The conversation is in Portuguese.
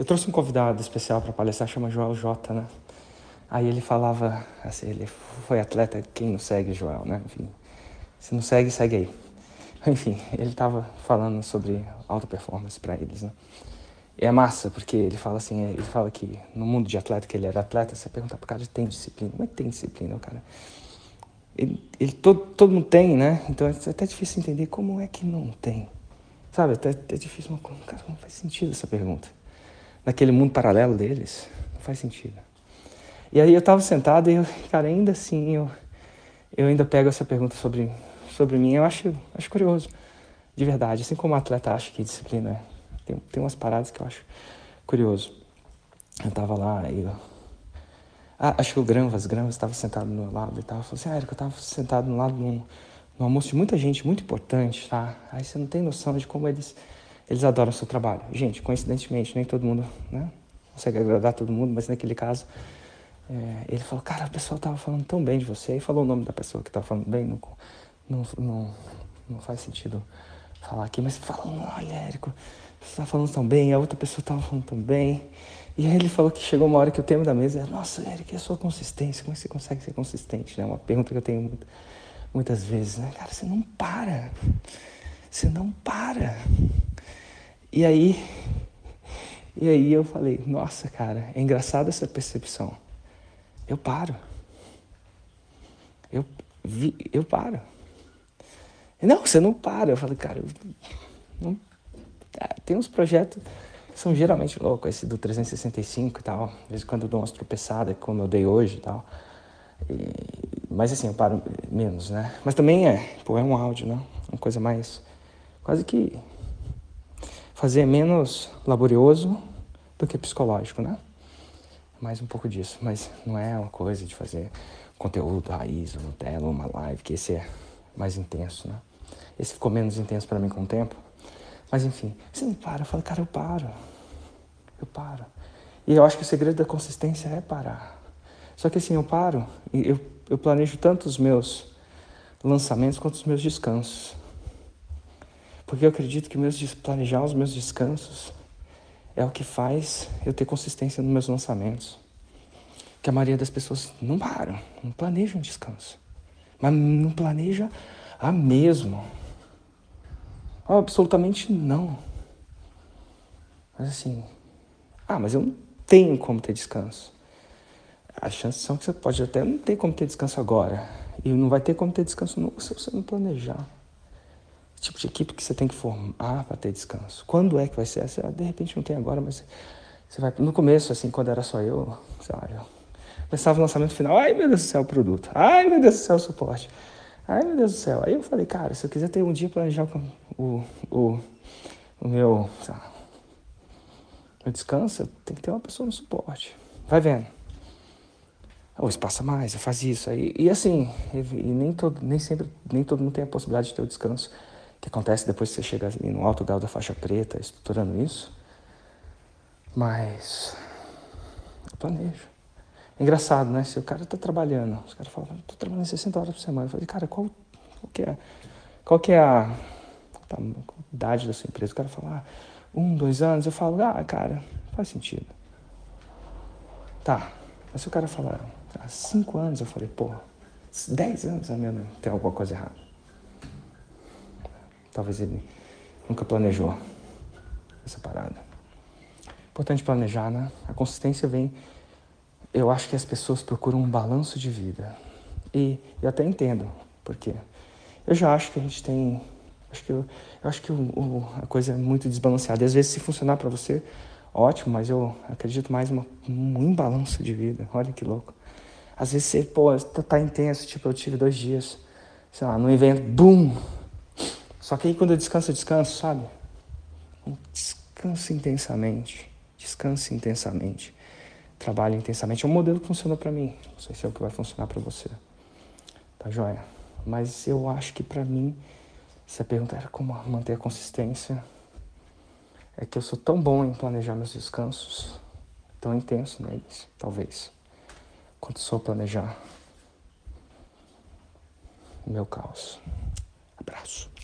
Eu trouxe um convidado especial para palestrar, chama Joel J, né? Aí ele falava, assim, ele foi atleta, quem não segue Joel, né? Enfim, se não segue, segue aí. Enfim, ele estava falando sobre alta performance para eles, né? E é massa, porque ele fala assim, ele fala que no mundo de atleta, que ele era atleta, você pergunta pro cara, tem disciplina? Como é que tem disciplina, cara? Ele, ele todo, todo mundo tem, né? Então é até difícil entender como é que não tem. Sabe, até, até difícil, mas, cara, não faz sentido essa pergunta naquele mundo paralelo deles. Não faz sentido. E aí eu estava sentado e, eu, cara, ainda assim eu, eu ainda pego essa pergunta sobre, sobre mim. Eu acho, acho curioso, de verdade. Assim como o atleta acha que disciplina é. Tem, tem umas paradas que eu acho curioso. Eu estava lá e eu, ah, acho que o Granvas, Granvas estava sentado no meu lado e tal. Falou assim, ah, Érico, eu estava sentado no lado num, num almoço de muita gente, muito importante, tá? Aí você não tem noção de como eles eles adoram o seu trabalho. Gente, coincidentemente, nem todo mundo né, consegue agradar todo mundo, mas naquele caso, é, ele falou, cara, o pessoal estava falando tão bem de você, e falou o nome da pessoa que estava falando bem, não, não, não, não, faz sentido falar aqui, mas falou, olha, Érico, você está falando tão bem, a outra pessoa estava falando tão bem. E aí ele falou que chegou uma hora que o tema da mesa é, nossa, Érico, e a sua consistência? Como é que você consegue ser consistente? É uma pergunta que eu tenho muito, muitas vezes, né? Cara, você não para. Você não para. E aí, e aí eu falei, nossa, cara, é engraçado essa percepção. Eu paro. Eu, vi, eu paro. Não, você não para. Eu falei, cara, não, ah, tem uns projetos que são geralmente loucos, esse do 365 e tal. De vez em quando eu dou umas tropeçadas, como eu dei hoje e tal. E, mas assim, eu paro menos, né? Mas também é, pô, é um áudio, né? Uma coisa mais, quase que fazer menos laborioso do que psicológico, né? Mais um pouco disso, mas não é uma coisa de fazer conteúdo raiz, ou Nutella, uma live, que esse é mais intenso, né? Esse ficou menos intenso para mim com o tempo. Mas enfim, você não para, eu falo, cara, eu paro. Eu paro. E eu acho que o segredo da consistência é parar. Só que assim, eu paro e eu, eu planejo tanto os meus lançamentos quanto os meus descansos. Porque eu acredito que meus, planejar os meus descansos é o que faz eu ter consistência nos meus lançamentos. Que a maioria das pessoas não param, não planejam descanso. Mas não planeja a mesmo. Oh, absolutamente não. Mas assim, ah, mas eu não tenho como ter descanso. As chances são que você pode até não ter como ter descanso agora. E não vai ter como ter descanso nunca se você não planejar tipo de equipe que você tem que formar para ter descanso. Quando é que vai ser? Você, de repente não tem agora, mas você vai. No começo, assim, quando era só eu, sei lá, eu começava o lançamento final, ai meu Deus do céu, o produto, ai meu Deus do céu, o suporte, ai meu Deus do céu. Aí eu falei, cara, se eu quiser ter um dia planejar o, o, o meu, sei meu descanso, tem que ter uma pessoa no suporte. Vai vendo. Ou espaça mais, faz isso. Aí, e assim, e, e nem, todo, nem sempre, nem todo mundo tem a possibilidade de ter o descanso que acontece depois que você chega ali no alto grau da faixa preta, estruturando isso. Mas eu planejo. É engraçado, né? Se o cara está trabalhando, os caras falam, estou trabalhando 60 horas por semana. Eu falei, cara, qual, qual, que é, qual que é a, a idade da sua empresa? O cara fala, ah, um, dois anos. Eu falo, ah, cara, faz sentido. Tá, mas se o cara falar, há cinco anos, eu falei, pô, dez anos, a minha, tem alguma coisa errada. Talvez ele nunca planejou essa parada. Importante planejar, né? A consistência vem. Eu acho que as pessoas procuram um balanço de vida. E eu até entendo, porque eu já acho que a gente tem. Acho que eu, eu acho que o, o, a coisa é muito desbalanceada. E às vezes, se funcionar para você, ótimo, mas eu acredito mais em um imbalanço de vida. Olha que louco. Às vezes você, pô, tá, tá intenso, tipo, eu tive dois dias, sei lá, num evento, bum, só que aí quando eu descanso, eu descanso, sabe? Descanso intensamente. Descanse intensamente. Trabalhe intensamente. É um modelo que funciona para mim. Não sei se é o que vai funcionar para você. Tá joia? Mas eu acho que para mim, se a pergunta era como manter a consistência, é que eu sou tão bom em planejar meus descansos, tão intenso neles, talvez, quanto sou planejar meu caos. Abraço.